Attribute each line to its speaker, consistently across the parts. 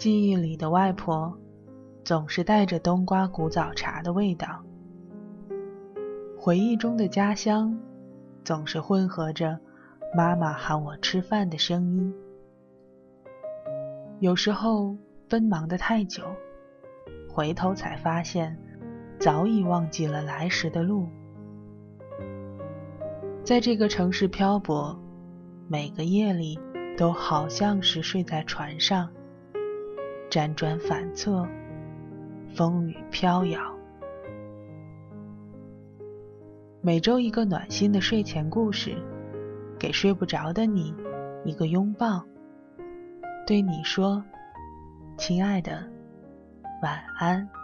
Speaker 1: 记忆里的外婆，总是带着冬瓜古早茶的味道。回忆中的家乡，总是混合着妈妈喊我吃饭的声音。有时候奔忙的太久，回头才发现，早已忘记了来时的路。在这个城市漂泊，每个夜里都好像是睡在船上，辗转反侧，风雨飘摇。每周一个暖心的睡前故事，给睡不着的你一个拥抱。对你说，亲爱的，晚安。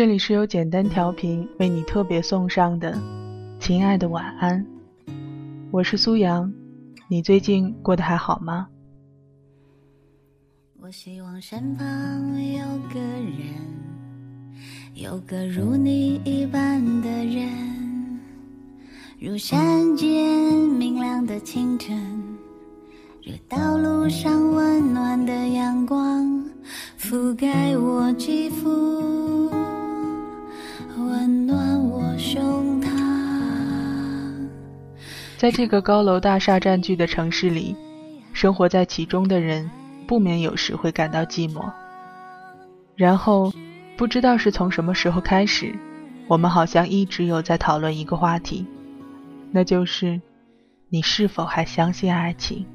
Speaker 1: 这里是由简单调频为你特别送上的，亲爱的晚安，我是苏阳，你最近过得还好吗？
Speaker 2: 我希望身旁有个人，有个如你一般的人，如山间明亮的清晨，如道路上温暖的阳光，覆盖我肌肤。胸膛。
Speaker 1: 在这个高楼大厦占据的城市里，生活在其中的人不免有时会感到寂寞。然后，不知道是从什么时候开始，我们好像一直有在讨论一个话题，那就是你是否还相信爱情？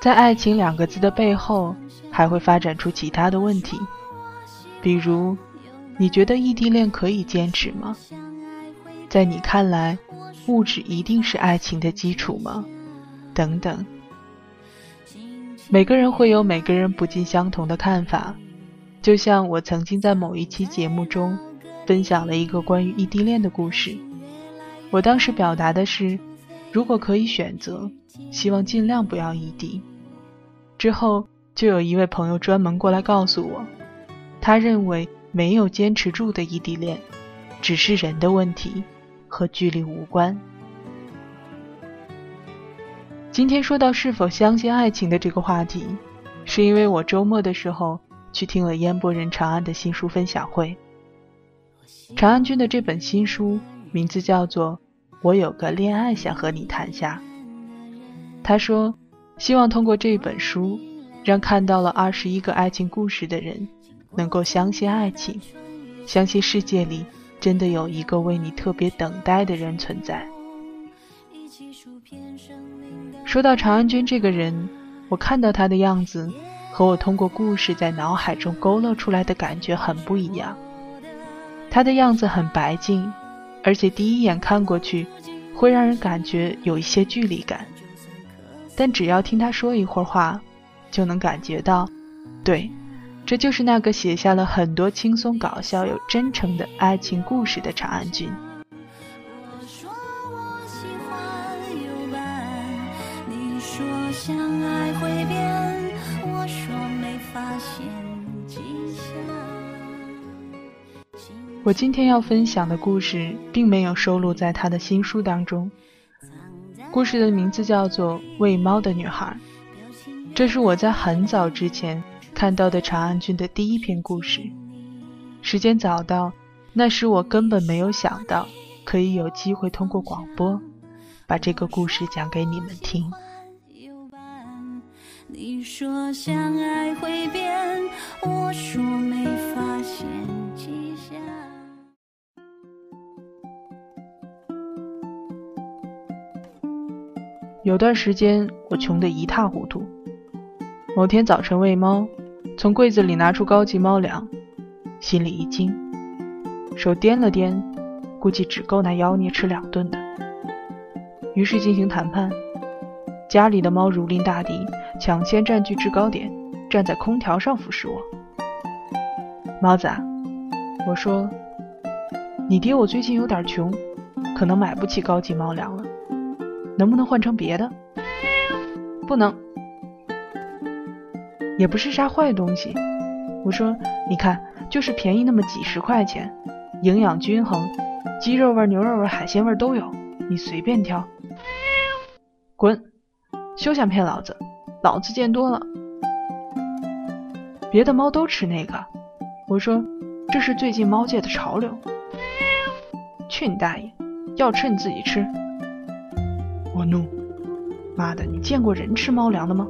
Speaker 1: 在“爱情”两个字的背后，还会发展出其他的问题，比如。你觉得异地恋可以坚持吗？在你看来，物质一定是爱情的基础吗？等等。每个人会有每个人不尽相同的看法，就像我曾经在某一期节目中分享了一个关于异地恋的故事。我当时表达的是，如果可以选择，希望尽量不要异地。之后就有一位朋友专门过来告诉我，他认为。没有坚持住的异地恋，只是人的问题，和距离无关。今天说到是否相信爱情的这个话题，是因为我周末的时候去听了烟波人长安的新书分享会。长安君的这本新书名字叫做《我有个恋爱想和你谈下》。他说，希望通过这本书，让看到了二十一个爱情故事的人。能够相信爱情，相信世界里真的有一个为你特别等待的人存在。说到长安君这个人，我看到他的样子，和我通过故事在脑海中勾勒出来的感觉很不一样。他的样子很白净，而且第一眼看过去，会让人感觉有一些距离感。但只要听他说一会儿话，就能感觉到，对。这就是那个写下了很多轻松搞笑又真诚的爱情故事的长安君。我今天要分享的故事并没有收录在他的新书当中，故事的名字叫做《喂猫的女孩》，这是我在很早之前。看到的长安君的第一篇故事，时间早到，那时我根本没有想到可以有机会通过广播把这个故事讲给你们听。有段时间我穷得一塌糊涂，某天早晨喂猫。从柜子里拿出高级猫粮，心里一惊，手掂了掂，估计只够那妖孽吃两顿的。于是进行谈判，家里的猫如临大敌，抢先占据制高点，站在空调上俯视我。猫子，我说：“你爹我最近有点穷，可能买不起高级猫粮了，能不能换成别的？”不能，也不是啥坏东西。我说：“你看，就是便宜那么几十块钱，营养均衡，鸡肉味、牛肉味、海鲜味都有，你随便挑。”滚！休想骗老子，老子见多了。别的猫都吃那个，我说这是最近猫界的潮流。去你大爷！要吃你自己吃。我怒，妈的，你见过人吃猫粮的吗？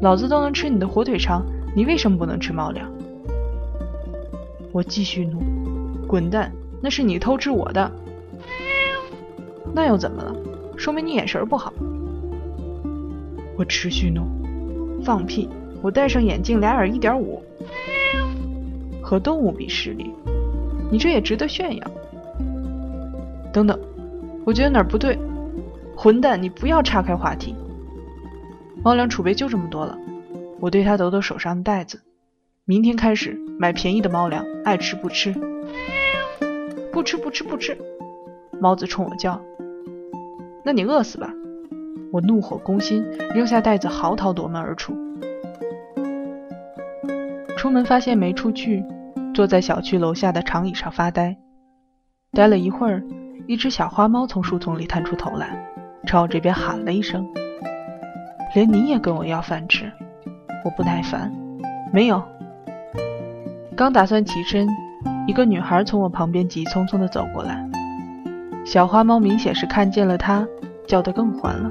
Speaker 1: 老子都能吃你的火腿肠，你为什么不能吃猫粮？我继续怒，滚蛋！那是你偷吃我的。那又怎么了？说明你眼神不好。我持续怒，放屁！我戴上眼镜，俩眼一点五，和动物比视力，你这也值得炫耀。等等，我觉得哪儿不对。混蛋，你不要岔开话题。猫粮储备就这么多了，我对他抖抖手上的袋子。明天开始买便宜的猫粮，爱吃不吃。不吃不吃不吃！猫子冲我叫。那你饿死吧！我怒火攻心，扔下袋子，嚎啕夺门而出。出门发现没出去，坐在小区楼下的长椅上发呆。待了一会儿，一只小花猫从树丛里探出头来，朝我这边喊了一声：“连你也跟我要饭吃？”我不耐烦：“没有。”刚打算起身，一个女孩从我旁边急匆匆地走过来。小花猫明显是看见了她，叫得更欢了。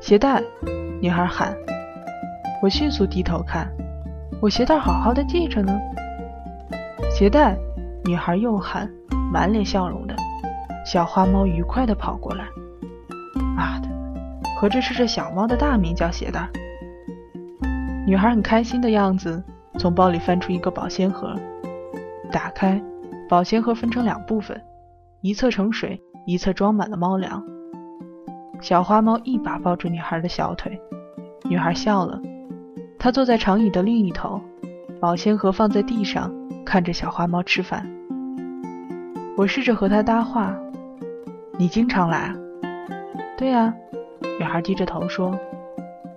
Speaker 1: 鞋带，女孩喊。我迅速低头看。我鞋带好好的系着呢。鞋带，女孩又喊，满脸笑容的。小花猫愉快的跑过来。妈的，合着是这小猫的大名叫鞋带。女孩很开心的样子，从包里翻出一个保鲜盒，打开，保鲜盒分成两部分，一侧盛水，一侧装满了猫粮。小花猫一把抱住女孩的小腿，女孩笑了。她坐在长椅的另一头，保鲜盒放在地上，看着小花猫吃饭。我试着和她搭话：“你经常来？”“对呀。”女孩低着头说，“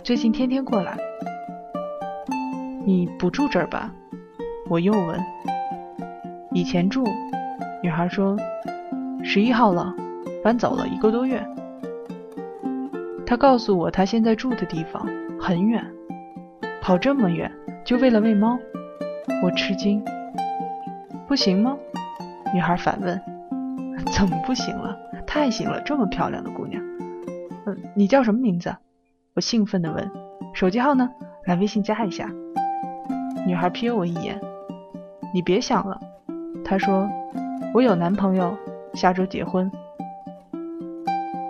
Speaker 1: 最近天天过来。”“你不住这儿吧？”我又问。“以前住。”女孩说，“十一号了，搬走了一个多月。”她告诉我，她现在住的地方很远。跑这么远，就为了喂猫？我吃惊。不行吗？女孩反问。怎么不行了？太行了，这么漂亮的姑娘。嗯，你叫什么名字？我兴奋地问。手机号呢？来微信加一下。女孩瞥我一眼。你别想了。她说，我有男朋友，下周结婚。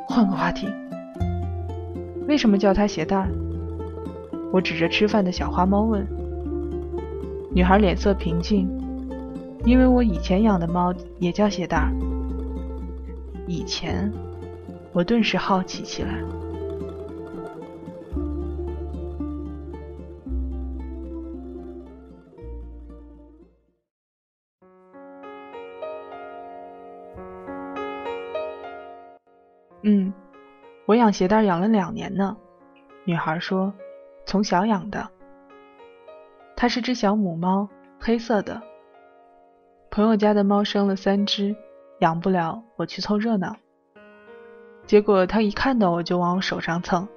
Speaker 1: 换个话题。为什么叫他鞋带？我指着吃饭的小花猫问，女孩脸色平静，因为我以前养的猫也叫鞋带。以前，我顿时好奇起来。嗯，我养鞋带养了两年呢。女孩说。从小养的，它是只小母猫，黑色的。朋友家的猫生了三只，养不了，我去凑热闹。结果他一看到我就往我手上蹭，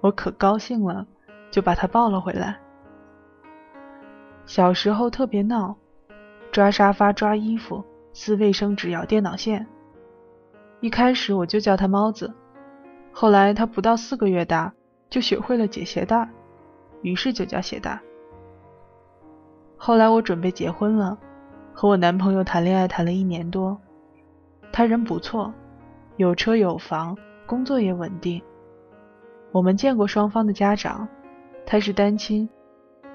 Speaker 1: 我可高兴了，就把他抱了回来。小时候特别闹，抓沙发、抓衣服、撕卫生纸、咬电脑线。一开始我就叫他猫子，后来他不到四个月大，就学会了解鞋带。于是就叫鞋带。后来我准备结婚了，和我男朋友谈恋爱谈了一年多，他人不错，有车有房，工作也稳定。我们见过双方的家长，他是单亲，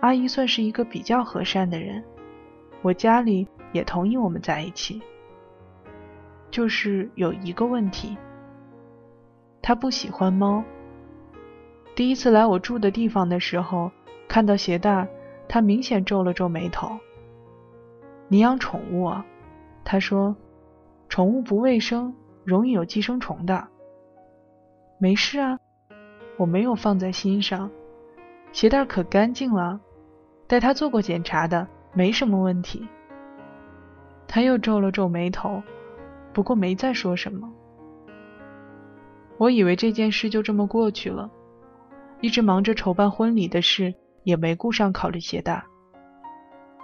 Speaker 1: 阿姨算是一个比较和善的人，我家里也同意我们在一起。就是有一个问题，他不喜欢猫。第一次来我住的地方的时候，看到鞋带，他明显皱了皱眉头。你养宠物啊？他说，宠物不卫生，容易有寄生虫的。没事啊，我没有放在心上。鞋带可干净了，带他做过检查的，没什么问题。他又皱了皱眉头，不过没再说什么。我以为这件事就这么过去了，一直忙着筹办婚礼的事，也没顾上考虑鞋带。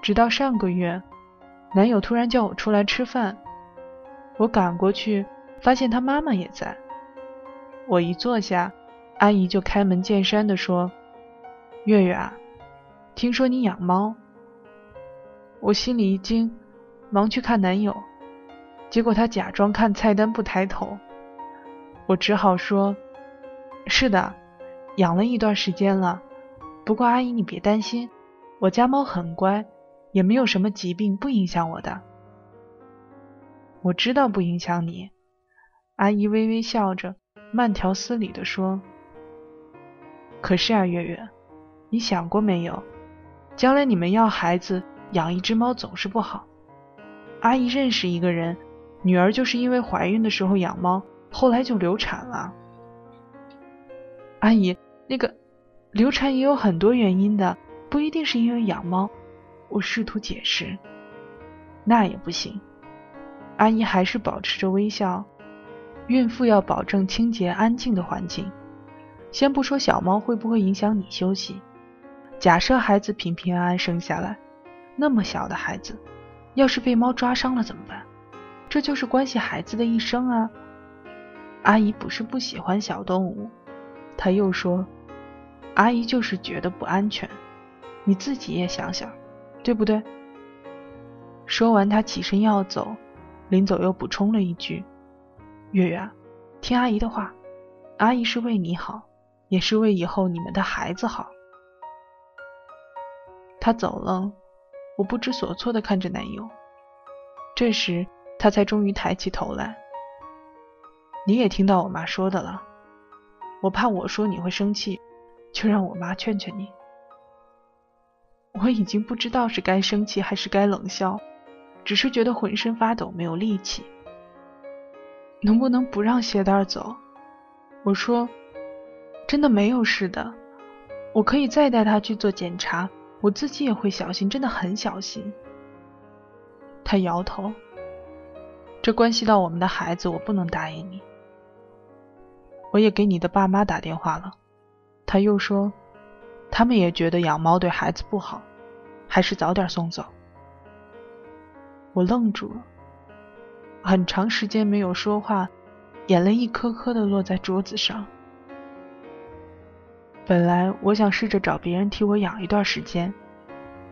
Speaker 1: 直到上个月，男友突然叫我出来吃饭，我赶过去，发现他妈妈也在。我一坐下，阿姨就开门见山地说：“月月啊，听说你养猫。”我心里一惊，忙去看男友，结果他假装看菜单不抬头。我只好说：“是的，养了一段时间了。不过阿姨你别担心，我家猫很乖，也没有什么疾病，不影响我的。”我知道不影响你。阿姨微微笑着，慢条斯理地说：“可是啊，月月，你想过没有？将来你们要孩子，养一只猫总是不好。阿姨认识一个人，女儿就是因为怀孕的时候养猫。”后来就流产了，阿姨，那个流产也有很多原因的，不一定是因为养猫。我试图解释，那也不行。阿姨还是保持着微笑。孕妇要保证清洁安静的环境。先不说小猫会不会影响你休息，假设孩子平平安安生下来，那么小的孩子，要是被猫抓伤了怎么办？这就是关系孩子的一生啊。阿姨不是不喜欢小动物，她又说：“阿姨就是觉得不安全。你自己也想想，对不对？”说完，她起身要走，临走又补充了一句：“月月，听阿姨的话，阿姨是为你好，也是为以后你们的孩子好。”她走了，我不知所措的看着男友，这时他才终于抬起头来。你也听到我妈说的了，我怕我说你会生气，就让我妈劝劝你。我已经不知道是该生气还是该冷笑，只是觉得浑身发抖，没有力气。能不能不让鞋带走？我说，真的没有事的，我可以再带他去做检查，我自己也会小心，真的很小心。他摇头，这关系到我们的孩子，我不能答应你。我也给你的爸妈打电话了，他又说，他们也觉得养猫对孩子不好，还是早点送走。我愣住了，很长时间没有说话，眼泪一颗颗的落在桌子上。本来我想试着找别人替我养一段时间，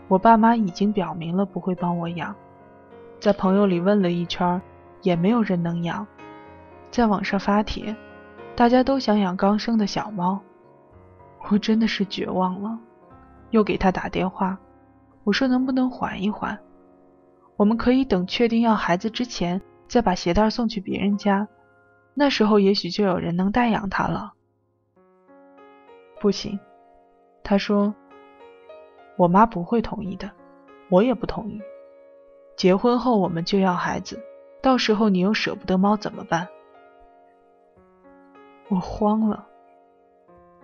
Speaker 1: 我爸妈已经表明了不会帮我养，在朋友里问了一圈，也没有人能养，在网上发帖。大家都想养刚生的小猫，我真的是绝望了。又给他打电话，我说能不能缓一缓？我们可以等确定要孩子之前再把鞋带送去别人家，那时候也许就有人能代养它了。不行，他说，我妈不会同意的，我也不同意。结婚后我们就要孩子，到时候你又舍不得猫怎么办？我慌了，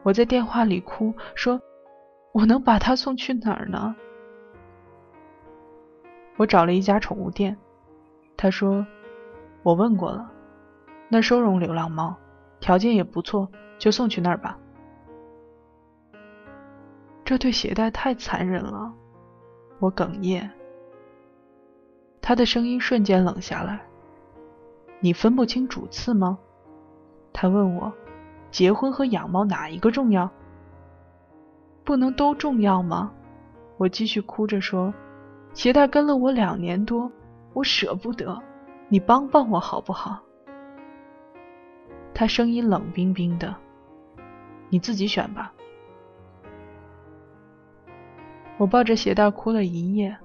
Speaker 1: 我在电话里哭说：“我能把它送去哪儿呢？”我找了一家宠物店，他说：“我问过了，那收容流浪猫，条件也不错，就送去那儿吧。”这对鞋带太残忍了，我哽咽。他的声音瞬间冷下来：“你分不清主次吗？”他问我：“结婚和养猫哪一个重要？不能都重要吗？”我继续哭着说：“鞋带跟了我两年多，我舍不得，你帮帮我好不好？”他声音冷冰冰的：“你自己选吧。”我抱着鞋带哭了一夜。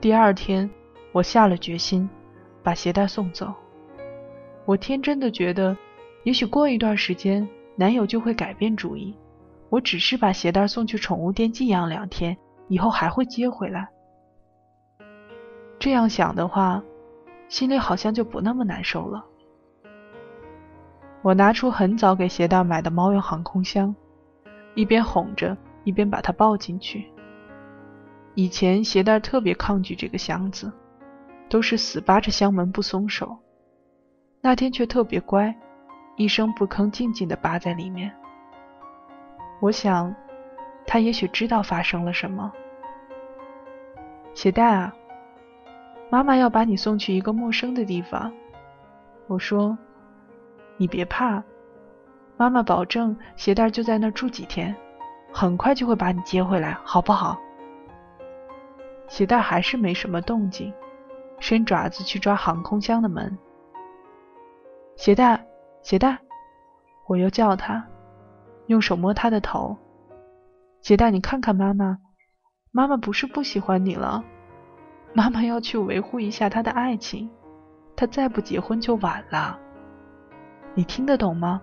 Speaker 1: 第二天，我下了决心，把鞋带送走。我天真的觉得，也许过一段时间，男友就会改变主意。我只是把鞋带送去宠物店寄养两天，以后还会接回来。这样想的话，心里好像就不那么难受了。我拿出很早给鞋带买的猫用航空箱，一边哄着，一边把它抱进去。以前鞋带特别抗拒这个箱子，都是死扒着箱门不松手。那天却特别乖，一声不吭，静静地扒在里面。我想，他也许知道发生了什么。鞋带啊，妈妈要把你送去一个陌生的地方。我说，你别怕，妈妈保证鞋带就在那儿住几天，很快就会把你接回来，好不好？鞋带还是没什么动静，伸爪子去抓航空箱的门。鞋带，鞋带，我又叫他，用手摸他的头。鞋带，你看看妈妈，妈妈不是不喜欢你了，妈妈要去维护一下她的爱情，她再不结婚就晚了。你听得懂吗？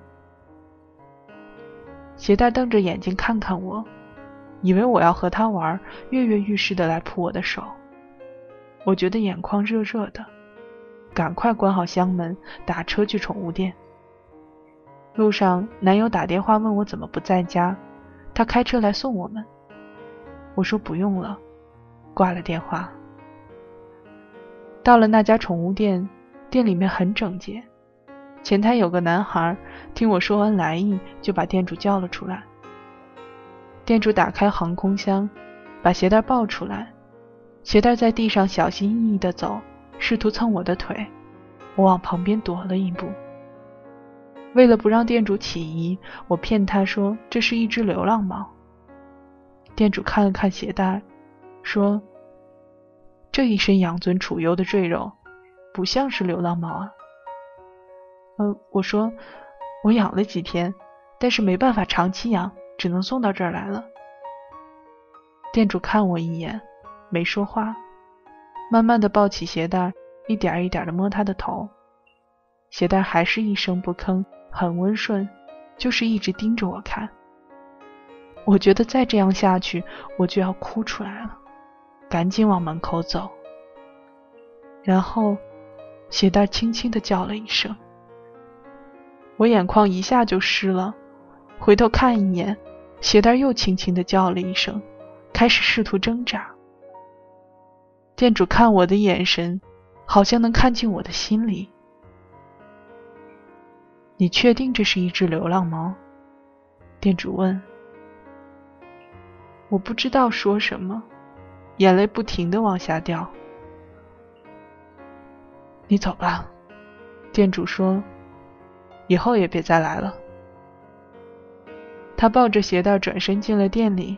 Speaker 1: 鞋带瞪着眼睛看看我。以为我要和他玩，跃跃欲试的来扑我的手，我觉得眼眶热热的，赶快关好箱门，打车去宠物店。路上，男友打电话问我怎么不在家，他开车来送我们。我说不用了，挂了电话。到了那家宠物店，店里面很整洁，前台有个男孩，听我说完来意，就把店主叫了出来。店主打开航空箱，把鞋带抱出来。鞋带在地上小心翼翼地走，试图蹭我的腿。我往旁边躲了一步。为了不让店主起疑，我骗他说这是一只流浪猫。店主看了看鞋带，说：“这一身养尊处优的赘肉，不像是流浪猫啊。”呃，我说我养了几天，但是没办法长期养。只能送到这儿来了。店主看我一眼，没说话，慢慢的抱起鞋带，一点一点的摸他的头。鞋带还是一声不吭，很温顺，就是一直盯着我看。我觉得再这样下去，我就要哭出来了，赶紧往门口走。然后，鞋带轻轻的叫了一声，我眼眶一下就湿了。回头看一眼，鞋带又轻轻的叫了一声，开始试图挣扎。店主看我的眼神，好像能看进我的心里。你确定这是一只流浪猫？店主问。我不知道说什么，眼泪不停的往下掉。你走吧，店主说，以后也别再来了。他抱着鞋带转身进了店里，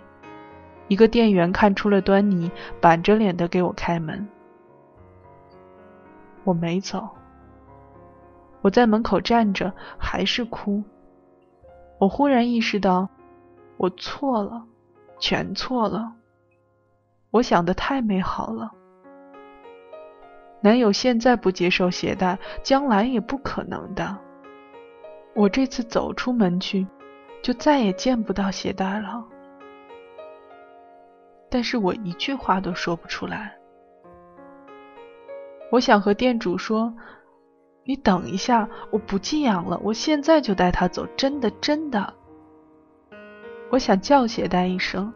Speaker 1: 一个店员看出了端倪，板着脸的给我开门。我没走，我在门口站着，还是哭。我忽然意识到，我错了，全错了。我想的太美好了，男友现在不接受鞋带，将来也不可能的。我这次走出门去。就再也见不到鞋带了，但是我一句话都说不出来。我想和店主说：“你等一下，我不寄养了，我现在就带他走，真的，真的。”我想叫鞋带一声，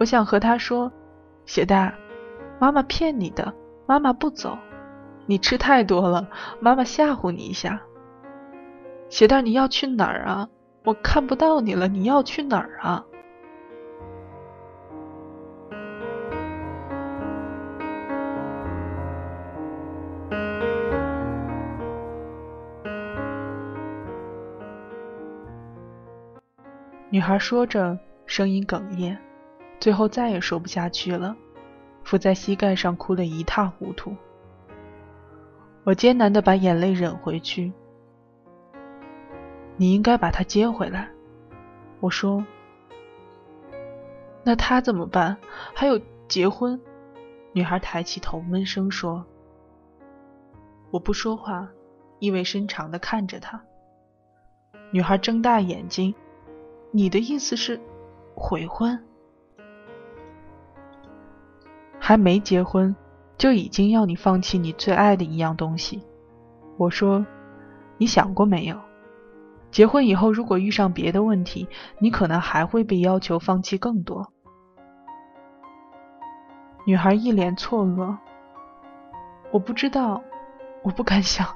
Speaker 1: 我想和他说：“鞋带，妈妈骗你的，妈妈不走，你吃太多了，妈妈吓唬你一下。”鞋带，你要去哪儿啊？我看不到你了，你要去哪儿啊？女孩说着，声音哽咽，最后再也说不下去了，伏在膝盖上哭得一塌糊涂。我艰难的把眼泪忍回去。你应该把他接回来，我说。那他怎么办？还有结婚？女孩抬起头，闷声说。我不说话，意味深长的看着他。女孩睁大眼睛，你的意思是悔婚？还没结婚，就已经要你放弃你最爱的一样东西。我说，你想过没有？结婚以后，如果遇上别的问题，你可能还会被要求放弃更多。女孩一脸错愕，我不知道，我不敢想。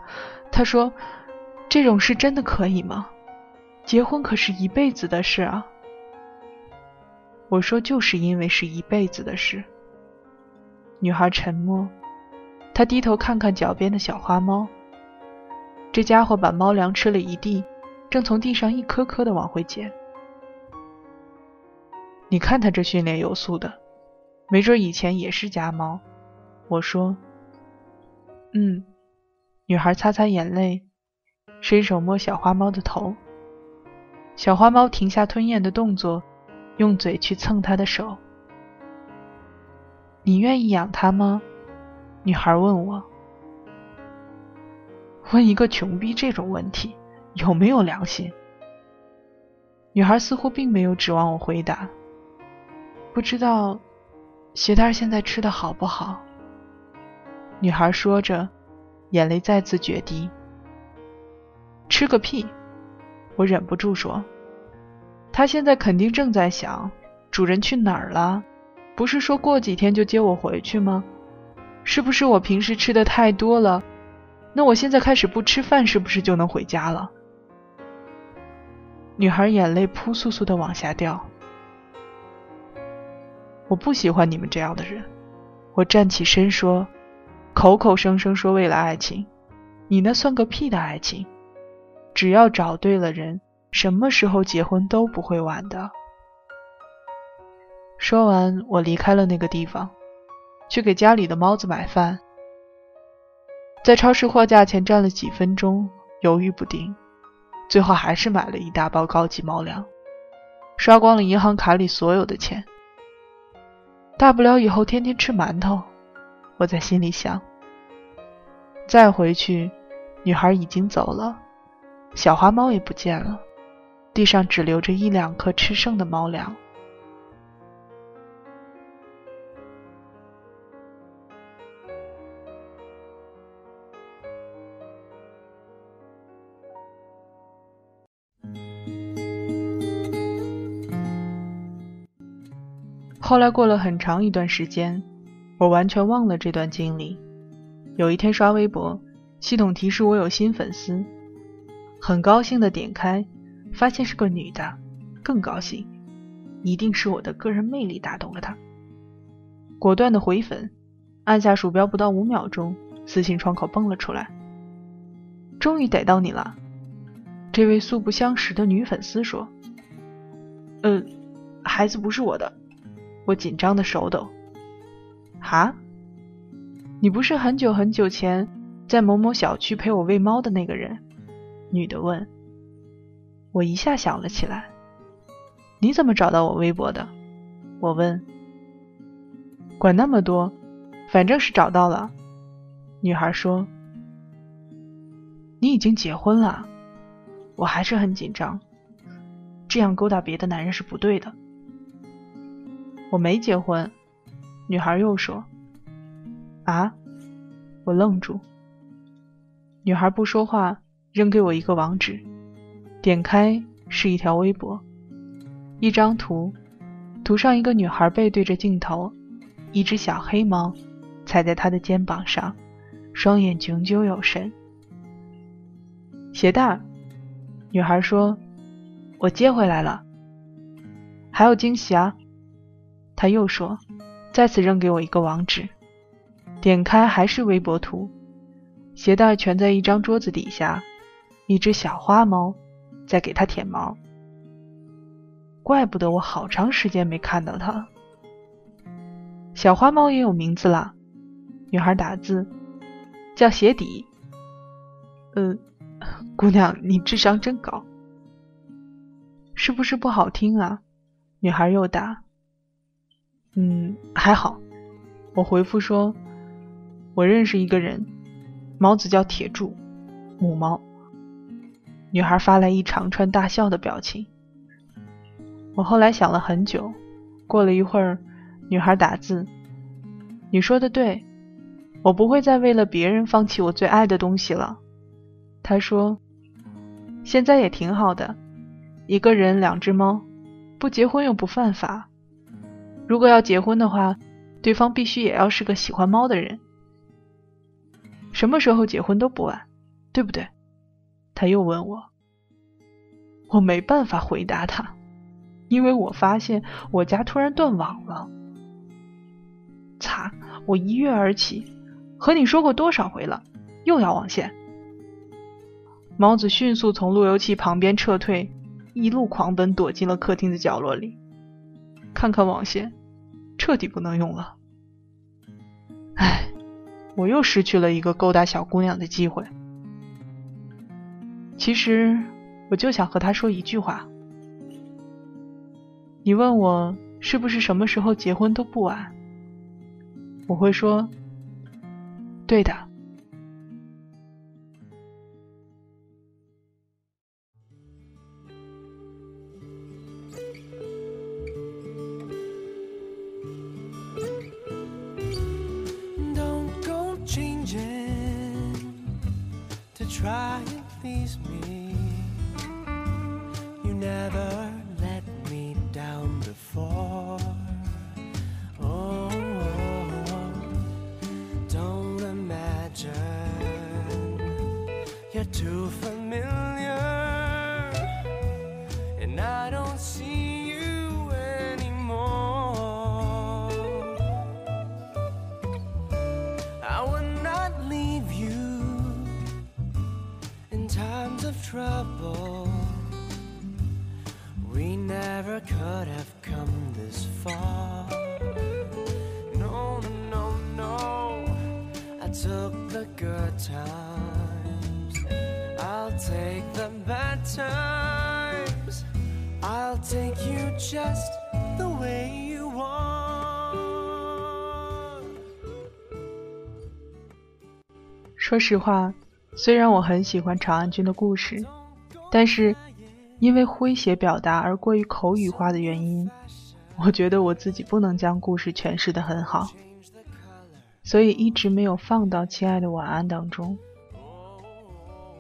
Speaker 1: 她说：“这种事真的可以吗？结婚可是一辈子的事啊。”我说：“就是因为是一辈子的事。”女孩沉默，她低头看看脚边的小花猫，这家伙把猫粮吃了一地。正从地上一颗颗的往回捡。你看他这训练有素的，没准以前也是家猫。我说：“嗯。”女孩擦擦眼泪，伸手摸小花猫的头。小花猫停下吞咽的动作，用嘴去蹭她的手。你愿意养它吗？女孩问我。问一个穷逼这种问题。有没有良心？女孩似乎并没有指望我回答。不知道鞋带现在吃的好不好？女孩说着，眼泪再次决堤。吃个屁！我忍不住说。他现在肯定正在想，主人去哪儿了？不是说过几天就接我回去吗？是不是我平时吃的太多了？那我现在开始不吃饭，是不是就能回家了？女孩眼泪扑簌簌的往下掉。我不喜欢你们这样的人。我站起身说：“口口声声说为了爱情，你那算个屁的爱情！只要找对了人，什么时候结婚都不会晚的。”说完，我离开了那个地方，去给家里的猫子买饭。在超市货架前站了几分钟，犹豫不定。最后还是买了一大包高级猫粮，刷光了银行卡里所有的钱。大不了以后天天吃馒头，我在心里想。再回去，女孩已经走了，小花猫也不见了，地上只留着一两颗吃剩的猫粮。后来过了很长一段时间，我完全忘了这段经历。有一天刷微博，系统提示我有新粉丝，很高兴的点开，发现是个女的，更高兴，一定是我的个人魅力打动了她。果断的回粉，按下鼠标不到五秒钟，私信窗口蹦了出来：“终于逮到你了。”这位素不相识的女粉丝说：“呃，孩子不是我的。”我紧张的手抖。哈，你不是很久很久前在某某小区陪我喂猫的那个人？女的问。我一下想了起来。你怎么找到我微博的？我问。管那么多，反正是找到了。女孩说。你已经结婚了？我还是很紧张。这样勾搭别的男人是不对的。我没结婚，女孩又说：“啊！”我愣住。女孩不说话，扔给我一个网址，点开是一条微博，一张图，图上一个女孩背对着镜头，一只小黑猫踩在她的肩膀上，双眼炯炯有神。鞋带，女孩说：“我接回来了，还有惊喜啊！”他又说：“再次扔给我一个网址，点开还是微博图，鞋带蜷在一张桌子底下，一只小花猫在给它舔毛。怪不得我好长时间没看到它。小花猫也有名字了，女孩打字叫鞋底。嗯，姑娘，你智商真高，是不是不好听啊？女孩又打。”嗯，还好。我回复说，我认识一个人，猫子叫铁柱，母猫。女孩发来一长串大笑的表情。我后来想了很久，过了一会儿，女孩打字：“你说的对，我不会再为了别人放弃我最爱的东西了。她说：“现在也挺好的，一个人两只猫，不结婚又不犯法。如果要结婚的话，对方必须也要是个喜欢猫的人。什么时候结婚都不晚，对不对？”他又问我。我没办法回答他，因为我发现我家突然断网了。擦！我一跃而起，和你说过多少回了，又要网线。猫子迅速从路由器旁边撤退，一路狂奔，躲进了客厅的角落里。看看网线，彻底不能用了。唉，我又失去了一个勾搭小姑娘的机会。其实，我就想和她说一句话。你问我是不是什么时候结婚都不晚？我会说，对的。Come this far. No, no, no, I took the good times. take the bad times i'll take you just the way you want 说实话虽然我很喜欢长安君的故事但是因为诙谐表达而过于口语化的原因我觉得我自己不能将故事诠释的很好所以一直没有放到亲爱的晚安当中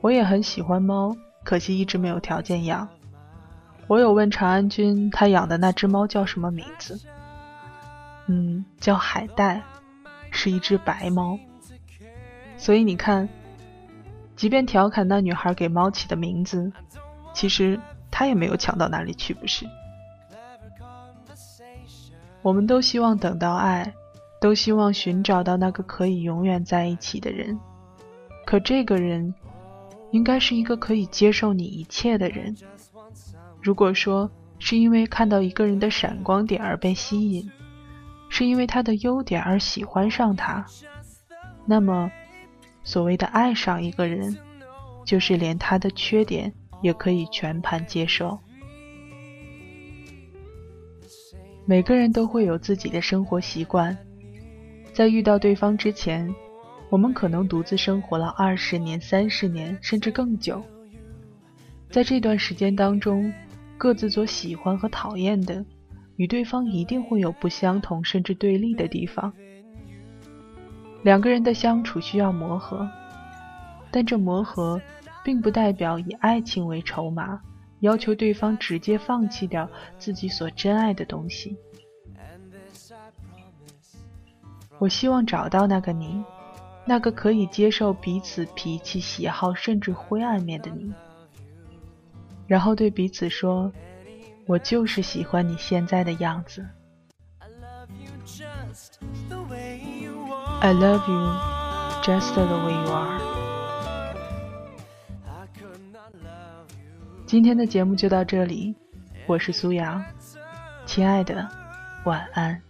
Speaker 1: 我也很喜欢猫，可惜一直没有条件养。我有问长安君，他养的那只猫叫什么名字？嗯，叫海带，是一只白猫。所以你看，即便调侃那女孩给猫起的名字，其实她也没有强到哪里去，不是？我们都希望等到爱，都希望寻找到那个可以永远在一起的人，可这个人。应该是一个可以接受你一切的人。如果说是因为看到一个人的闪光点而被吸引，是因为他的优点而喜欢上他，那么所谓的爱上一个人，就是连他的缺点也可以全盘接受。每个人都会有自己的生活习惯，在遇到对方之前。我们可能独自生活了二十年、三十年，甚至更久。在这段时间当中，各自所喜欢和讨厌的，与对方一定会有不相同甚至对立的地方。两个人的相处需要磨合，但这磨合并不代表以爱情为筹码，要求对方直接放弃掉自己所珍爱的东西。我希望找到那个你。那个可以接受彼此脾气、喜好甚至灰暗面的你，然后对彼此说：“我就是喜欢你现在的样子。” I love you just the way you are。今天的节目就到这里，我是苏阳，亲爱的，晚安。